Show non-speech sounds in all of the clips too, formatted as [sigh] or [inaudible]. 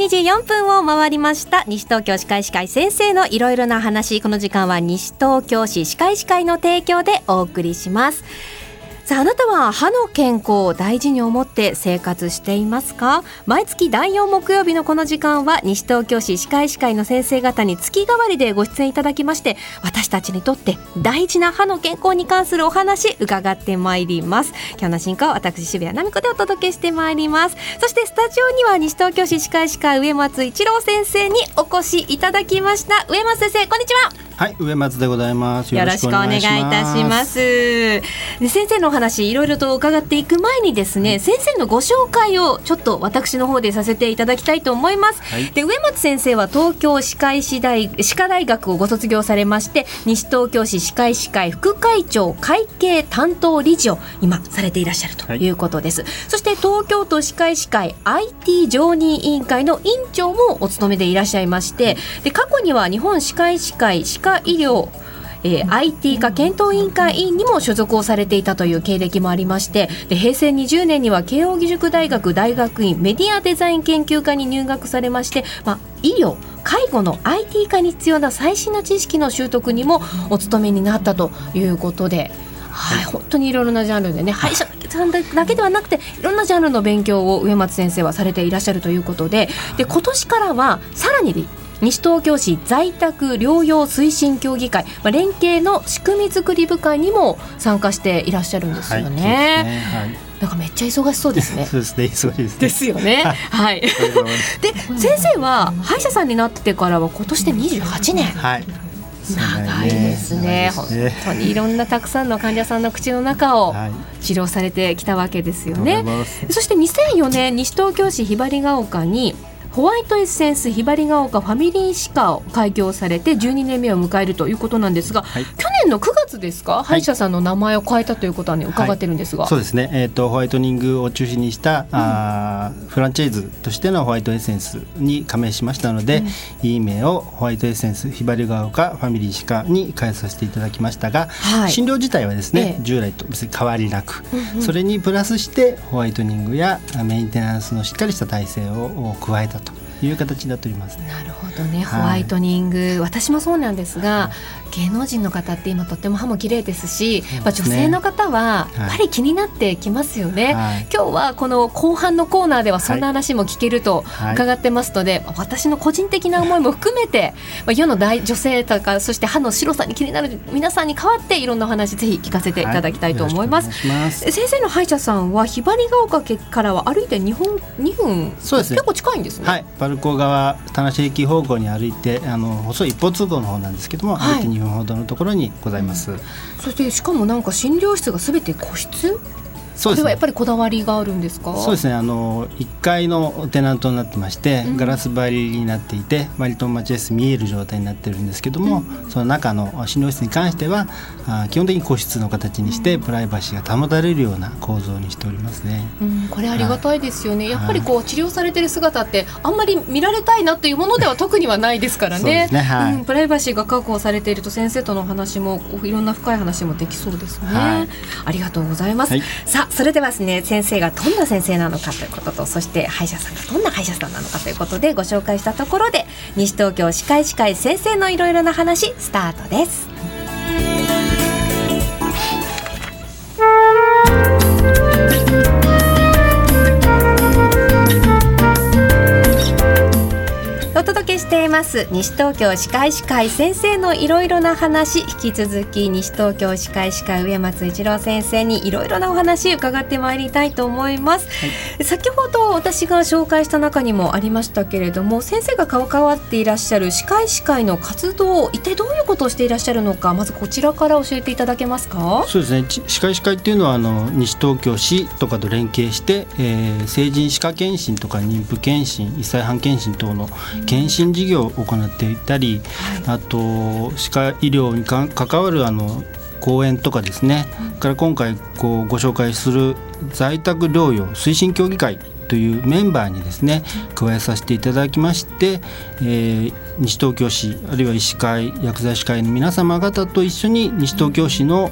24分を回りました。西東京歯科医師会先生のいろいろな話。この時間は西東京市歯科医師会の提供でお送りします。さああなたは歯の健康を大事に思って生活していますか？毎月第4木曜日のこの時間は西東京市歯科医師会の先生方に月替わりでご出演いただきまして私たちにとって大事な歯の健康に関するお話伺ってまいります。今日の進行は私渋谷奈美子でお届けしてまいります。そしてスタジオには西東京市歯科医師会上松一郎先生にお越しいただきました。上松先生こんにちは。はい上松でございます。よろしくお願いいたします。で先生のお話いろいろと伺っていく前にですね、先生のご紹介をちょっと私の方でさせていただきたいと思います、はい、で上松先生は東京歯科医師大歯科大学をご卒業されまして西東京市歯科医師会副会長会計担当理事を今されていらっしゃるとい。うことです、はい、そして東京都歯科医師会 IT 常任委員会の委員長もお務めでいらっしゃいましてで過去には日本歯科医師会歯科科医療えー、IT 化検討委員会委員にも所属をされていたという経歴もありましてで平成20年には慶應義塾大学大学院メディアデザイン研究科に入学されまして、まあ、医療介護の IT 化に必要な最新の知識の習得にもお勤めになったということで。はい、本当にいろいろなジャンルでね歯医者さんだけではなくていろんなジャンルの勉強を上松先生はされていらっしゃるということでで今年からはさらに西東京市在宅療養推進協議会、まあ、連携の仕組み作り部会にも参加していらっしゃるんですよね。はい、ねはい、なんかめっちゃ忙しそうですね。[laughs] そうですね、忙しいです、ね、ですよね。はい。で、先生は歯医者さんになってからは今年で28年。はい。長いですね、本当にいろんなたくさんの患者さんの口の中を治療されてきたわけですよね。そして2004年西東京市ひばりが丘にホワイトエッセンスひばりが丘ファミリー歯科を開業されて12年目を迎えるということなんですが、はい、去年の9月ですか、はい、歯医者さんの名前を変えたということはね伺ってるんですが、はい、そうですね、えーと、ホワイトニングを中心にした、うん、あフランチャイズとしてのホワイトエッセンスに加盟しましたので、うん、いい名をホワイトエッセンスひばりが丘ファミリー歯科に変えさせていただきましたが、診療自体はですね、え従来と別に変わりなく、うんうん、それにプラスしてホワイトニングやメンテナンスのしっかりした体制を加えたという形になっております、ね、なるほどね、ホワイトニング、私もそうなんですが、芸能人の方って今とっても歯も綺麗ですし、ね、女性の方はやっぱり気になってきますよね、はい、今日はこの後半のコーナーではそんな話も聞けると伺ってますので、はい、私の個人的な思いも含めて、まあ、世の大女性とかそして歯の白さに気になる皆さんに代わっていろんな話ぜひ聞かせていただきたいと思います。はい。ます、先生の歯医者さんはひばりが丘からは歩いて2分 ,2 分そうです、ね、結構近いんですね、はい、パルコ側田無駅方向に歩いてあの細い一方通行の方なんですけども、歩いて2分ほどのところにございます、うん、そしてしかもなんか診療室がすべて個室？そうですね、はやっぱりこだわりがあるんですか？そうですね。あの1階のテナントになってまして、うん、ガラス張りになっていて割と待合室見える状態になってるんですけども、うん、その中の診療室に関してはあ基本的に個室の形にして、プライバシーが保たれるような構造にしておりますね、うん、これありがたいですよね、やっぱりこう治療されてる姿ってあんまり見られたいなというものでは特にはないですからね。ね、はい、うん、プライバシーが確保されていると先生との話もいろんな深い話もできそうですね、はい、ありがとうございます、はい、さあそれではですね先生がどんな先生なのかということとそして歯医者さんがどんな歯医者さんなのかということでご紹介したところで西東京歯科医師会先生のいろいろな話スタートです。しています。西東京歯科医師会先生のいろいろな話引き続き西東京歯科医師会上松一郎先生にいろいろなお話伺ってまいりたいと思います、はい、先ほど私が紹介した中にもありましたけれども先生が関わっていらっしゃる歯科医師会の活動一体どういうことをしていらっしゃるのかまずこちらから教えていただけますか？そうですね。歯科医師会っていうのはあの西東京市とかと連携して、えー、成人歯科検診とか妊婦検診1歳半検診等の検診事業を行っていたり、はい、あと歯科医療に関わるあの講演とかですね、うん、から今回こうご紹介する在宅療養推進協議会というメンバーにですね加えさせていただきまして、えー、西東京市あるいは医師会薬剤師会の皆様方と一緒に西東京市の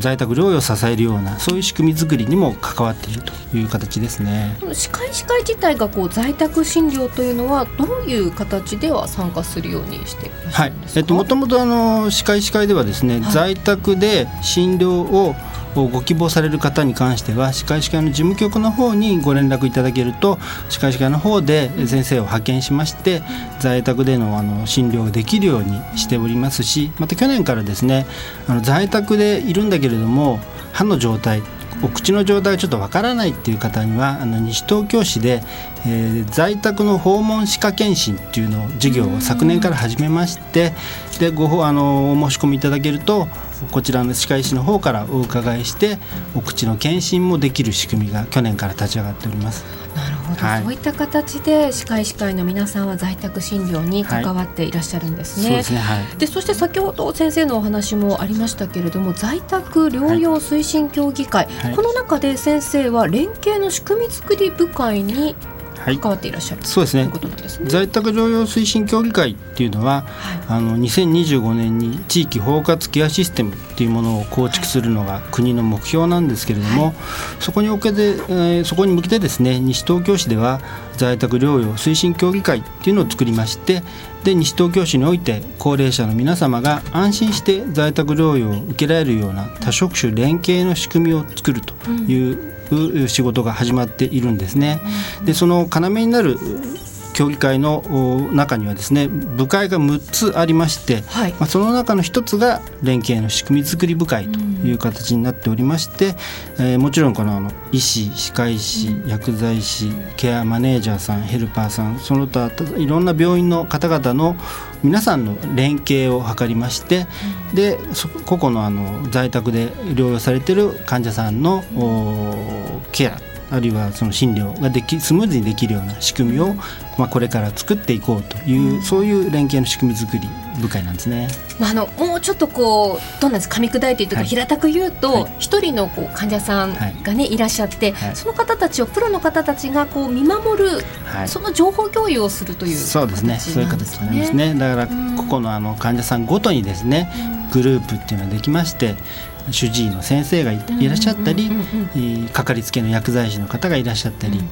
在宅療養を支えるようなそういう仕組み作りにも関わっているという形ですね。歯科医師会自体がこう在宅診療というのはどういう形では参加するようにしてはい、えっともともとあの歯科医師会ではですね、はい、在宅で診療をご希望される方に関しては歯科医師会の事務局の方にご連絡いただけると歯科医師会の方で先生を派遣しまして在宅でのあの診療ができるようにしておりますしまた去年からですねあの在宅でいるんだけれども歯の状態お口の状態がちょっとわからないっていう方にはあの西東京市で、えー、在宅の訪問歯科検診っていうのを授業を昨年から始めましてでごあのお申し込みいただけるとこちらの歯科医師の方からお伺いしてお口の検診もできる仕組みが去年から立ち上がっております。はい、そういった形で歯科医師会の皆さんは在宅診療に関わっていらっしゃるんですね。はい、そで、ねはい、そして先ほど先生のお話もありましたけれども在宅療養推進協議会、この中で先生は連携の仕組み作り部会に関わっていらっしゃる、はい、そうですね、ね、在宅療養推進協議会っていうのは、はい、あの2025年に地域包括ケアシステムっていうものを構築するのが国の目標なんですけれども、はい、そこに向けて、えー、そこに向けてですね西東京市では在宅療養推進協議会っていうのを作りましてで西東京市において高齢者の皆様が安心して在宅療養を受けられるような多職種連携の仕組みを作るという、うん仕事が始まっているんですね。でその要になる協議会の中にはですね部会が6つありまして、はい、まあ、その中の1つが連携の仕組み作り部会という形になっておりまして、うん、えー、もちろんこのあの医師歯科医師薬剤師ケアマネージャーさんヘルパーさんその他いろんな病院の方々の皆さんの連携を図りまして、うん、で個々のあの在宅で療養されている患者さんの、ケアあるいはその診療ができスムーズにできるような仕組みを、まあ、これから作っていこうという、うん、そういう連携の仕組み作り部会なんですね。まあ、あのもうちょっとこうどうなんです噛み砕いてとか、はい、平たく言うと一、はい、人のこう患者さんがね、はい、いらっしゃって、その方たちをプロの方たちがこう見守る、その情報共有をするという、そうですね。そういう形なんですね。だから、ここのあの患者さんごとにですね、グループっていうのができまして主治医の先生がいらっしゃったりかかりつけの薬剤師の方がいらっしゃったり、う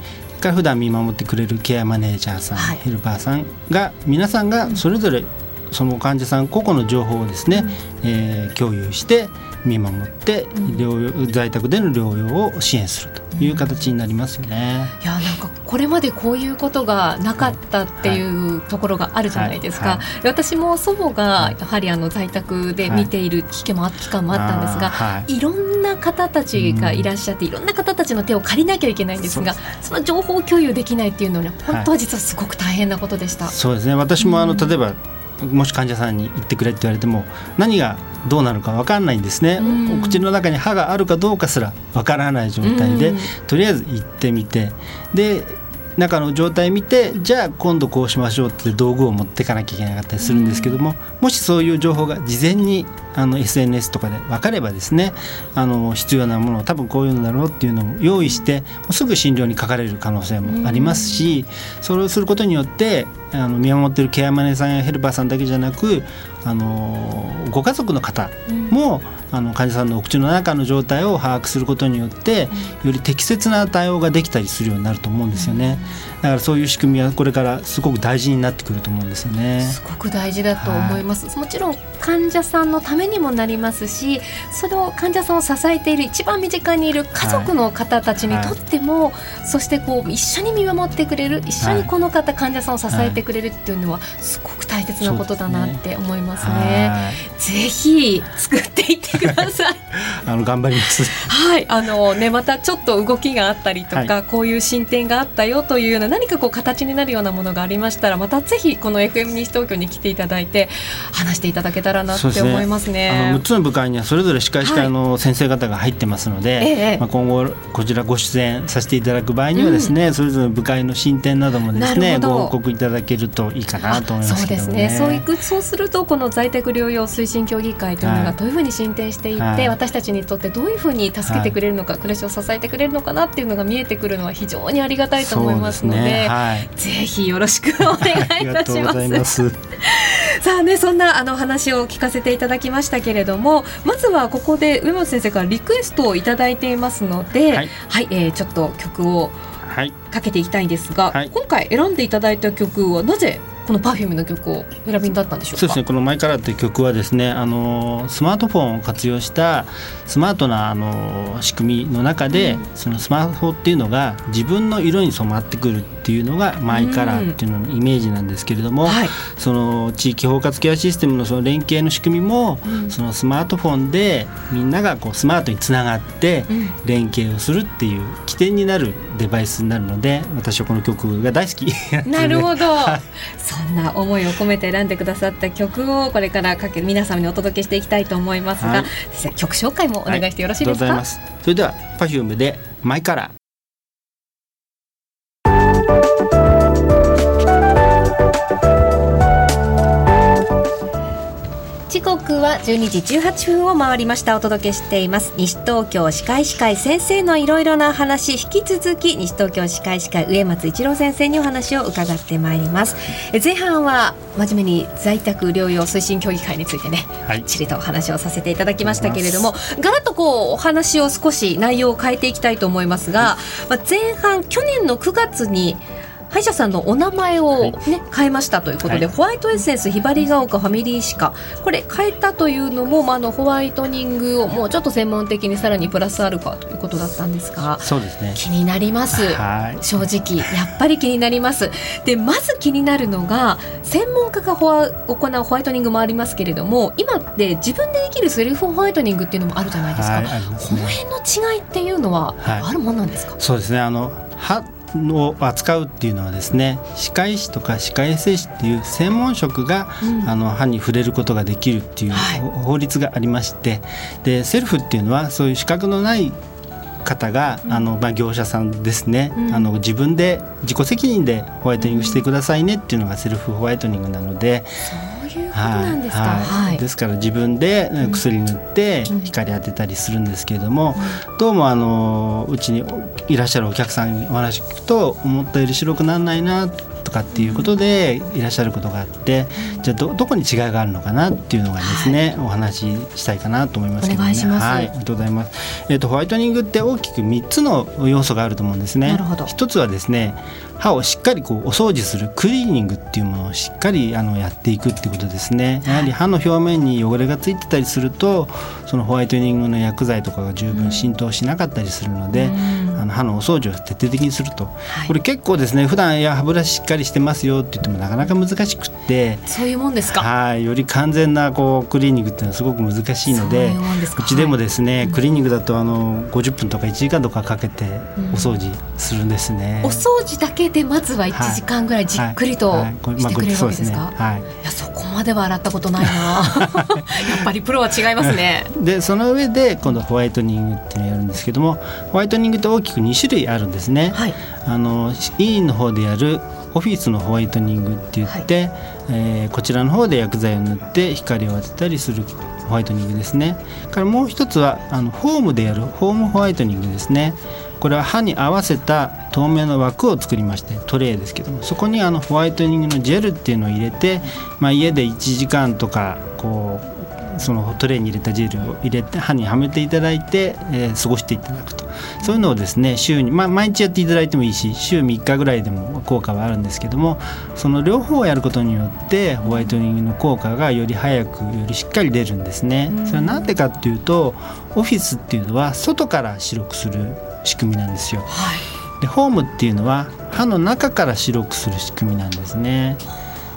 ん、普段見守ってくれるケアマネージャーさん、はい、ヘルパーさんが皆さんがそれぞれその患者さん個々の情報をですね、うん、えー、共有して見守って療養、在宅での療養を支援するという形になりますよね。いやなんかこれまでこういうことがなかったっていうところがあるじゃないですか。はい。はい、私も祖母がやはりあの在宅で見ている期間もあったんですが、はい、い。ろんな方たちがいらっしゃって、いろんな方たちの手を借りなきゃいけないんですが、その情報共有できないっていうのは、ね、本当は実はすごく大変なことでした。そうですね。私もあの、例えばもし患者さんに言ってくれって言われても何がどうなるか分かんないんですね、うん、お口の中に歯があるかどうかすら分からない状態で、うん、とりあえず行ってみて。で中の状態見てじゃあ今度こうしましょうって道具を持っていかなきゃいけなかったりするんですけども、もしそういう情報が事前にあの SNS とかで分かればですねあの必要なものを多分こういうのだろうっていうのを用意してすぐ診療にかかれる可能性もありますし、それをすることによってあの見守ってるケアマネさんやヘルパーさんだけじゃなくあのご家族の方も、うん、あの患者さんのお口の中の状態を把握することによって、より適切な対応ができたりするようになると思うんですよね。だからそういう仕組みはこれからすごく大事になってくると思うんですよね。すごく大事だと思います。はい、もちろん患者さんのためにもなりますし、その患者さんを支えている一番身近にいる家族の方たちにとっても、はいはい、そしてこう一緒に見守ってくれる、一緒にこの方、患者さんを支えてくれるっていうのはすごく大切なことだなって思いますね。すねぜひ作っていってください。[laughs] あの頑張ります。はい、あのねまたちょっと動きがあったりとか、こういう進展があったよというような何かこう形になるようなものがありましたらまたぜひこの FM 西東京に来ていただいて話していただけたらなって思いますね。すね。あの6つの部会にはそれぞれ司会司会の先生方が入ってますので、はい。まあ、今後こちらご出演させていただく場合にはですね、うん、それぞれ部会の進展などもですねご報告いただけるといいかなと思います、ね、そうですね。そういくそうするとこの在宅療養推進協議会というのがどういうふうに進展していって、はい、私たちにとってどういうふうに助けてくれるのか、はい、暮らしを支えてくれるのかなっていうのが見えてくるのは非常にありがたいと思いますので、ねはい、ぜひよろしくお願いいたします。[laughs] さあねそんなあの話を聞かせていただきましたけれどもまずはここで上本先生からリクエストを頂いていますので、はい、はい、えー、ちょっと曲をかけていきたいんですが、はい、今回選んでいただいた曲はなぜこの Perfume の曲を選びになったんでしょうそうですね。この「マイカラー」という曲はですねあのスマートフォンを活用したスマートなあの仕組みの中で、うん、そのスマホっていうのが自分の色に染まってくるっていうのがマイカラーっていうののイメージなんですけれども、うん。はい、その地域包括ケアシステムのその連携の仕組みも、うん、そのスマートフォンでみんながこうスマートにつながって連携をするっていう起点になるデバイスになるので私はこの曲が大好き。[laughs] なるほど、[laughs] はい。そんな思いを込めて選んでくださった曲をこれからかけ皆様にお届けしていきたいと思いますが、はい、曲紹介もお願いしてよろしいですか、はい、それでは Perfume でマイカラー時刻は12時18分を回りました。お届けしています。西東京歯科医師会先生のいろいろな話。引き続き西東京歯科医師会上松一郎先生にお話を伺ってまいります。前半は真面目に在宅療養推進協議会についてね、はい、ちりとお話をさせていただきましたけれどもガラッとこうお話を少し内容を変えていきたいと思いますが、まあ、前半去年の9月に歯医者さんのお名前をね、はい、変えましたということで、はい、ホワイトエッセンスひばりが丘ファミリー歯科。これ変えたというのも、まあ、あのホワイトニングをもうちょっと専門的にさらにプラスアルファということだったんですがそうですね。気になります、正直やっぱり気になります。でまず気になるのが専門家が行うホワイトニングもありますけれども今って自分でできるセルフホワイトニングっていうのもあるじゃないですか、ね、この辺の違いっていうのはあるもんなんですか、そうですね。あの歯を扱うっていうのはですね歯科医師とか歯科衛生士っていう専門職が、うん、あの歯に触れることができるっていう法律がありまして、はい、でセルフっていうのはそういう資格のない方が、うん、あのまあ、業者さんですね、うん、あの自分で自己責任でホワイトニングしてくださいねっていうのがセルフホワイトニングなので。なんですか、はい、ですから自分で薬塗って光当てたりするんですけれども、どうもあのうちにいらっしゃるお客さんにお話聞くと思ったより白くならないなとかっていうことでいらっしゃることがあってじゃあどどこに違いがあるのかなっていうのがですね、はい、お話ししたいかなと思いますけどね。はい、ありがとうございます。えっ、ー、とホワイトニングって大きく3つの要素があると思うんですね。一つはですね歯をしっかりこうお掃除するクリーニングっていうものをしっかりあのやっていくってことですね。やはり歯の表面に汚れがついてたりするとそのホワイトニングの薬剤とかが十分浸透しなかったりするので、あの歯のお掃除を徹底的にすると、はい、これ結構ですね普段いや歯ブラシしっかりしてますよって言ってもなかなか難しくって。そういうもんですか？はいより完全なこうクリーニングっていうのはすごく難しいのでうちでもですね、はい、クリーニングだとあの50分とか1時間とかかけてお掃除するんですね、うん、お掃除だけでまずは1時間ぐらいじっくりとしてくれるわけですか、はい、いやそこまでは洗ったことないな。[laughs] やっぱりプロは違いますね。でその上で今度ホワイトニングっていうのをやるんですけどもホワイトニングって大きく2種類あるんですね、はい、あの委員の方でやるオフィスのホワイトニングって言って、はい、えー、こちらの方で薬剤を塗って光を当てたりするホワイトニングですね。からもう一つはあのホームでやるホームホワイトニングですね。これは歯に合わせた透明の枠を作りましてトレイですけどもそこにあのホワイトニングのジェルっていうのを入れて、まあ、家で1時間とかこうそのトレイに入れたジェルを入れて歯にはめていただいて、えー、過ごしていただくとそういうのをですね週に、まあ、毎日やっていただいてもいいし週3日ぐらいでも効果はあるんですけどもその両方をやることによってホワイトニングの効果がより早くよりしっかり出るんですね。それは何でかっていうとオフィスっていうのは外から白くする仕組みなんですよ。はい、でホームっていうのは歯の中から白くする仕組みなんですね。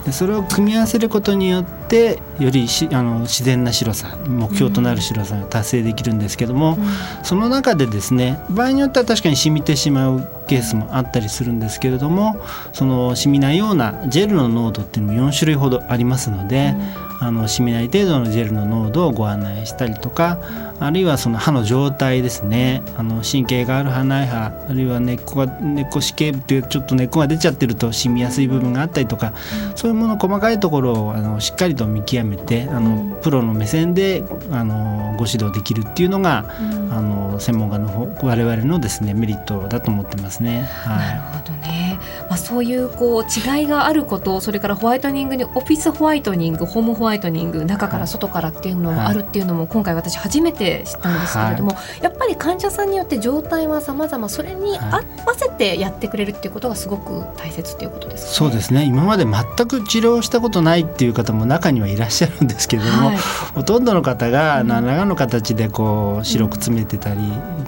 でそれを組み合わせることによってよりしあの自然な白さ目標となる白さが達成できるんですけども、うん、その中でですね場合によっては確かに染みてしまうケースもあったりするんですけれどもその染みないようなジェルの濃度っていうのも4種類ほどありますので、うん、あの染みない程度のジェルの濃度をご案内したりとかあるいはその歯の状態ですね。あの神経がある歯ない歯あるいは根っこが根っこ子系部というちょっと根っこが出ちゃってると染みやすい部分があったりとか、そういうもの細かいところをあのしっかりと見極めてあのプロの目線であのご指導できるっていうのが、あの専門家の我々のですねメリットだと思ってますね。はい、なるほどねまあ、そういうこう違いがあることそれからホワイトニングにオフィスホワイトニングホームホワイトニング中から外からっていうのもあるっていうのも今回私初めて知ったんですけれども、はい、やっぱり患者さんによって状態は様々それに合わせてやってくれるっていうことがすごく大切っていうことですか、ね、そうですね。今まで全く治療したことないっていう方も中にはいらっしゃるんですけれども、はい、ほとんどの方が何らかの形でこう白く詰めてたり、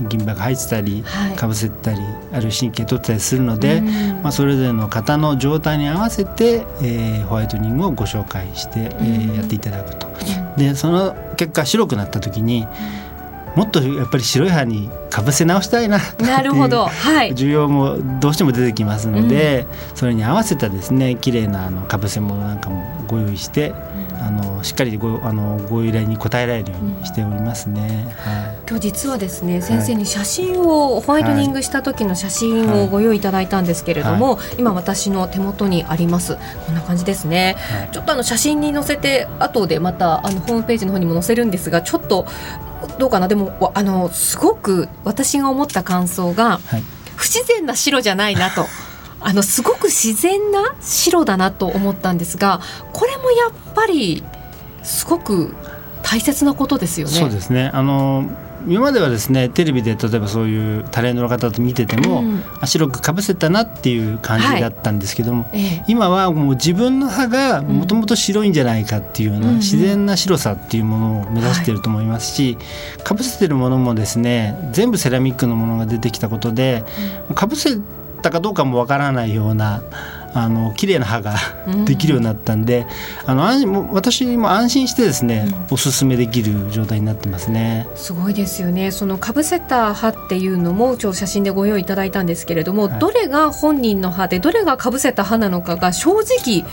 銀歯が入ってたりかぶせてたりあるいは神経取ったりするので、まあ、それぞれの方の状態に合わせて、えー、ホワイトニングをご紹介して、えー、やっていただくと。でその結果白くなった時にもっとやっぱり白い歯にかぶせ直したいななるほど、はい、需要もどうしても出てきますので、うん、それに合わせたですね綺麗なあのかぶせ物なんかもご用意して、あのしっかりごあのご依頼に応えられるようにしておりますね。はい、今日実はですね先生に写真を、ホワイトニングした時の写真をご用意いただいたんですけれども、はい、今私の手元にあります。こんな感じですね。はい、ちょっとあの写真に載せて後でまたあのホームページの方にも載せるんですがちょっとどうかな？でもあのすごく私が思った感想が、不自然な白じゃないなと。あのすごく自然な白だなと思ったんですがこれもやっぱりすごく大切なことですよね。そうですね。あの今まではですねテレビで例えばそういうタレントの方と見てても、うん、白くかぶせたなっていう感じだったんですけども、はい、今はもう自分の歯がもともと白いんじゃないかっていうような自然な白さっていうものを目指していると思いますし、かぶせてるものもですね全部セラミックのものが出てきたことでかぶせたかどうかもわからないようなあの綺麗な歯ができるようになったんで、うん、あの安私も安心してですね、うん、おすすめできる状態になってますね。すごいですよね。そのかぶせた歯っていうのも今日写真でご用意いただいたんですけれども、はい、どれが本人の歯でどれがかぶせた歯なのかが正直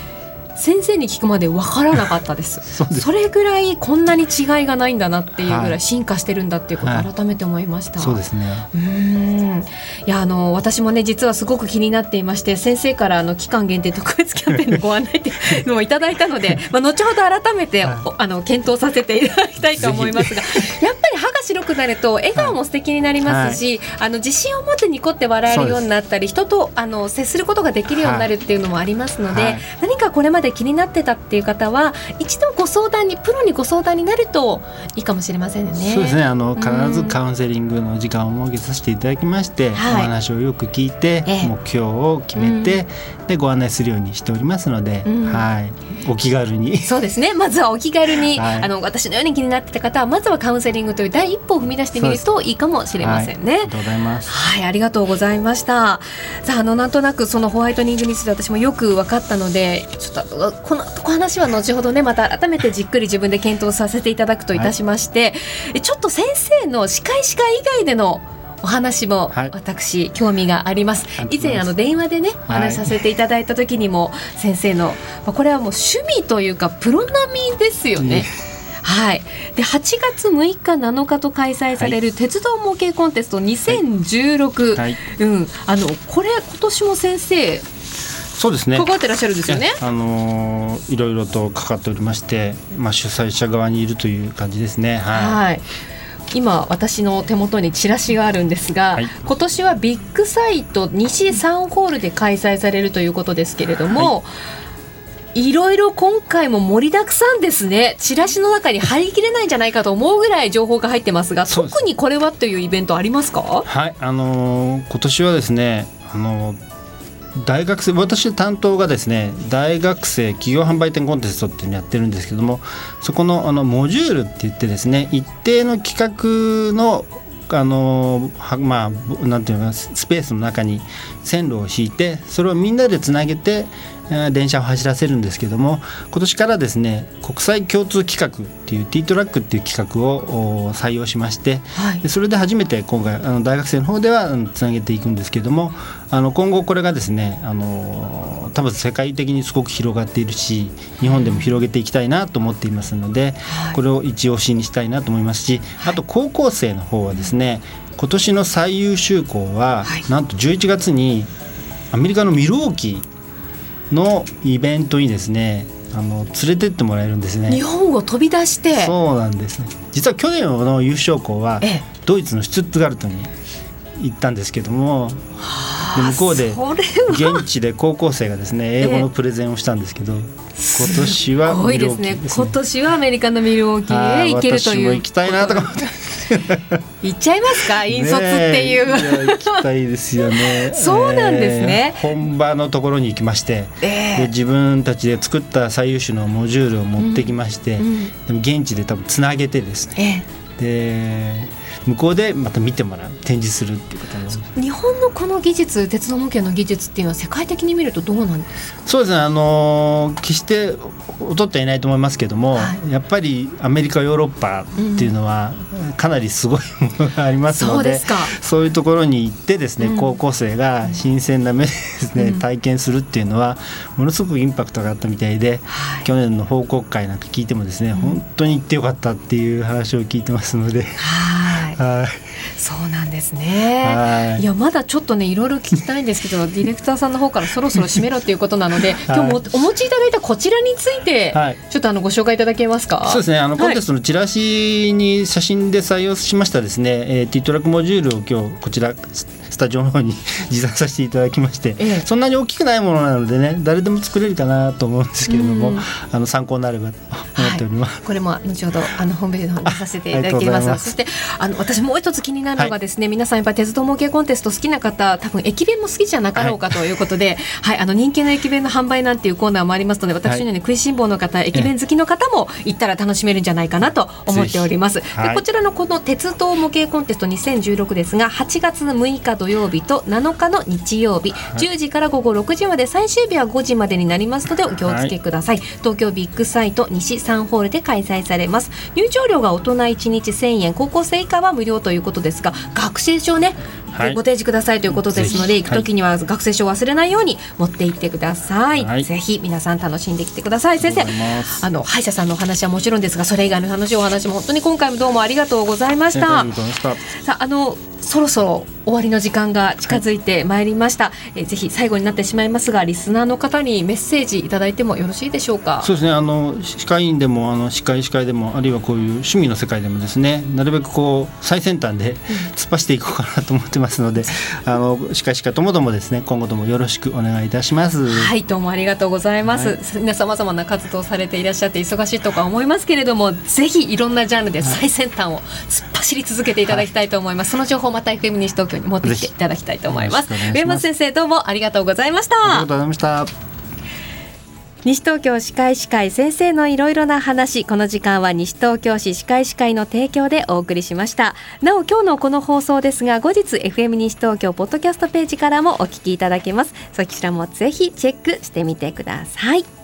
先生に聞くまで分からなかった [laughs] です。それぐらいこんなに違いがないんだなっていうぐらい進化してるんだっていうことを改めて思いました、はいそうですね。うん。いやあの私もね実はすごく気になっていまして先生からあの期間限定特別キャンペーンのご案内っていうのをいただいたので、まあ、後ほど改めて、はい、あの検討させていただきたいと思いますがやっぱりくなると笑顔も素敵になりますし、はい、あの自信を持ってニコって笑えるようになったり人とあの接することができるようになるっていうのもありますので、何かこれまで気になってたっていう方は一度ご相談にプロにご相談になるといいかもしれませんね。そうですね。あの必ずカウンセリングの時間を設けさせていただきまして、はい、お話をよく聞いて、ええ、目標を決めて、うん、でご案内するようにしておりますので、うん、はい。お気軽に。そうですね。まずはお気軽に、[laughs] はい、あの私のように気になってた方はまずはカウンセリングという第一歩を踏み出してみるといいかもしれませんね。はい、ありがとうございます。はいありがとうございました。さああのなんとなくそのホワイトニングについて私もよく分かったのでちょっとこのお話は後ほどねまた改めてじっくり自分で検討させていただくといたしまして、はい、ちょっと先生の歯科医師会以外でのお話も私、興味があります。以前あの電話でねお話しさせていただいた時にも、先生のこれはもう趣味というかプロ並みですよね。はい、で8月6日7日と開催される鉄道模型コンテスト2016、はい、うん、あのこれ今年も先生そうですね。関わってらっしゃるんですよね？あのー、いろいろとかかっておりまして、まあ、主催者側にいるという感じですね。はい、はい。今私の手元にチラシがあるんですが、はい、今年はビッグサイト西3ホールで開催されるということですけれども、はい、いろいろ今回も盛りだくさんですね。チラシの中に入りきれないんじゃないかと思うぐらい情報が入ってますが特にこれはというイベントありますか？はいあのー、今年はですねあのー大学生私担当がですね大学生企業販売店コンテストっていうのやってるんですけどもそこのあのモジュールって言ってですね一定の企画のあのまあなんていうかスペースの中に線路を敷いてそれをみんなでつなげて電車を走らせるんですけども今年からですね国際共通企画っていう T トラックっていう企画を採用しまして、はい、それで初めて今回あの大学生の方ではつなげていくんですけどもあの今後これがですねあの多分世界的にすごく広がっているし日本でも広げていきたいなと思っていますので、はい、これを一押しにしたいなと思いますしあと高校生の方はですね今年の最優秀校は、なんと11月にアメリカのミルウォーキーのイベントにですねあの連れてってもらえるんですね。日本を飛び出して。そうなんですね。実は去年の優勝校はドイツのシュツットガルトに行ったんですけども、はあ。で向こうで現地で高校生がですね英語のプレゼンをしたんですけど、今年はミルウォーキーですね。今年はアメリカのミルウォーキーへ行けるという。私も行きたいなとか思って。行っちゃいますか？引率っていう、ね、行きたいですよね。[laughs] そうなんですね、えー、本場のところに行きまして、えー、で自分たちで作った最優秀のモジュールを持ってきまして、うんうん、でも現地で多分つなげてですね、えー、で向こうでまた見てもらう展示するっていうこと日本のこの技術鉄道模型の技術っていうのは世界的に見るとどうなんですか？そうですねあの決して劣ってはいないと思いますけども、はい、やっぱりアメリカヨーロッパっていうのはかなりすごいものがありますので、うん、そうそういうところに行ってですね、うん、高校生が新鮮な目でですね、うん、体験するっていうのはものすごくインパクトがあったみたいで、はい、去年の報告会なんか聞いてもですね、本当に行ってよかったっていう話を聞いてますので。はいはい。そうなんですね。い。やまだちょっとねいろいろ聞きたいんですけど [laughs] ディレクターさんの方からそろそろ締めろっていうことなので、今日もお持ちいただいたこちらについて、ちょっとあのご紹介いただけますか？そうですね。あのコンテストのチラシに写真で採用しましたですね、えー、ティートラックモジュールを今日こちらスタジオの方に持参させていただきまして、ええ、そんなに大きくないものなのでね誰でも作れるかなと思うんですけれども、あの参考になればと思っております、はい、これも後ほどあのホームページの方にさせていただきます。そしてあの私もう一つ気になるのがですね、はい、皆さんやっぱり鉄道模型コンテスト好きな方多分駅弁も好きじゃなかろうかということで、はい、はい、あの人気の駅弁の販売なんていうコーナーもありますので私のように食いしん坊の方、駅弁好きの方も行ったら楽しめるんじゃないかなと思っております。でこちらのこの鉄道模型コンテスト2016ですが8月6日土曜日と7日の日曜日、はい、10時から午後6時まで最終日は5時までになりますのでお気をつけください、はい、東京ビッグサイト西3ホールで開催されます。入場料が大人1日1000円高校生以下は無料ということですが学生証ねはい、ご提示くださいということですので行く時には学生証を忘れないように持って行ってください、はい、ぜひ皆さん楽しんできてください。先生あの歯医者さんのお話はもちろんですがそれ以外の楽しいお話も本当に今回もどうもありがとうございました。さああのそろそろ終わりの時間が近づいてまいりました、はい、えぜひ最後になってしまいますがリスナーの方にメッセージいただいてもよろしいでしょうか？そうですね。あの歯科医院でもあの歯科医師会でもあるいはこういう趣味の世界でもですねなるべくこう最先端で突っ走っていこうかなと思ってますので、うん、あの歯科医師会ともどもですね今後ともよろしくお願いいたします。はいどうもありがとうございます、はい、皆さまざまな活動されていらっしゃって忙しいとか思いますけれどもぜひいろんなジャンルで最先端を突っ走り続けていただきたいと思います、はい、その情報また FM 西東京に持ってきていただきたいと思います。上松先生どうもありがとうございましたありがとうございました。西東京歯科医師会先生のいろいろな話。この時間は西東京市歯科医師会の提供でお送りしました。なお今日のこの放送ですが後日 FM 西東京ポッドキャストページからもお聞きいただけます。そちらもぜひチェックしてみてください